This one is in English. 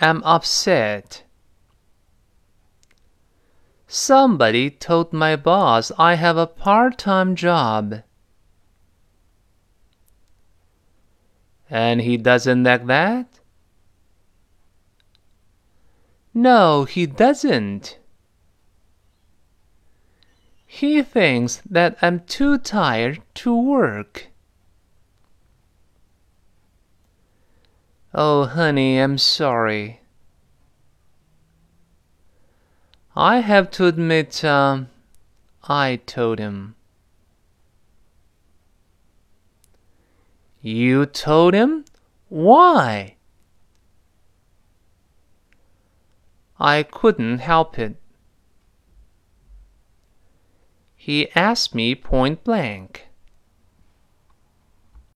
am upset. Somebody told my boss I have a part-time job. And he doesn't like that? No, he doesn't. He thinks that I'm too tired to work. Oh, honey, I'm sorry. I have to admit, um, I told him. You told him? Why? I couldn't help it. He asked me point blank.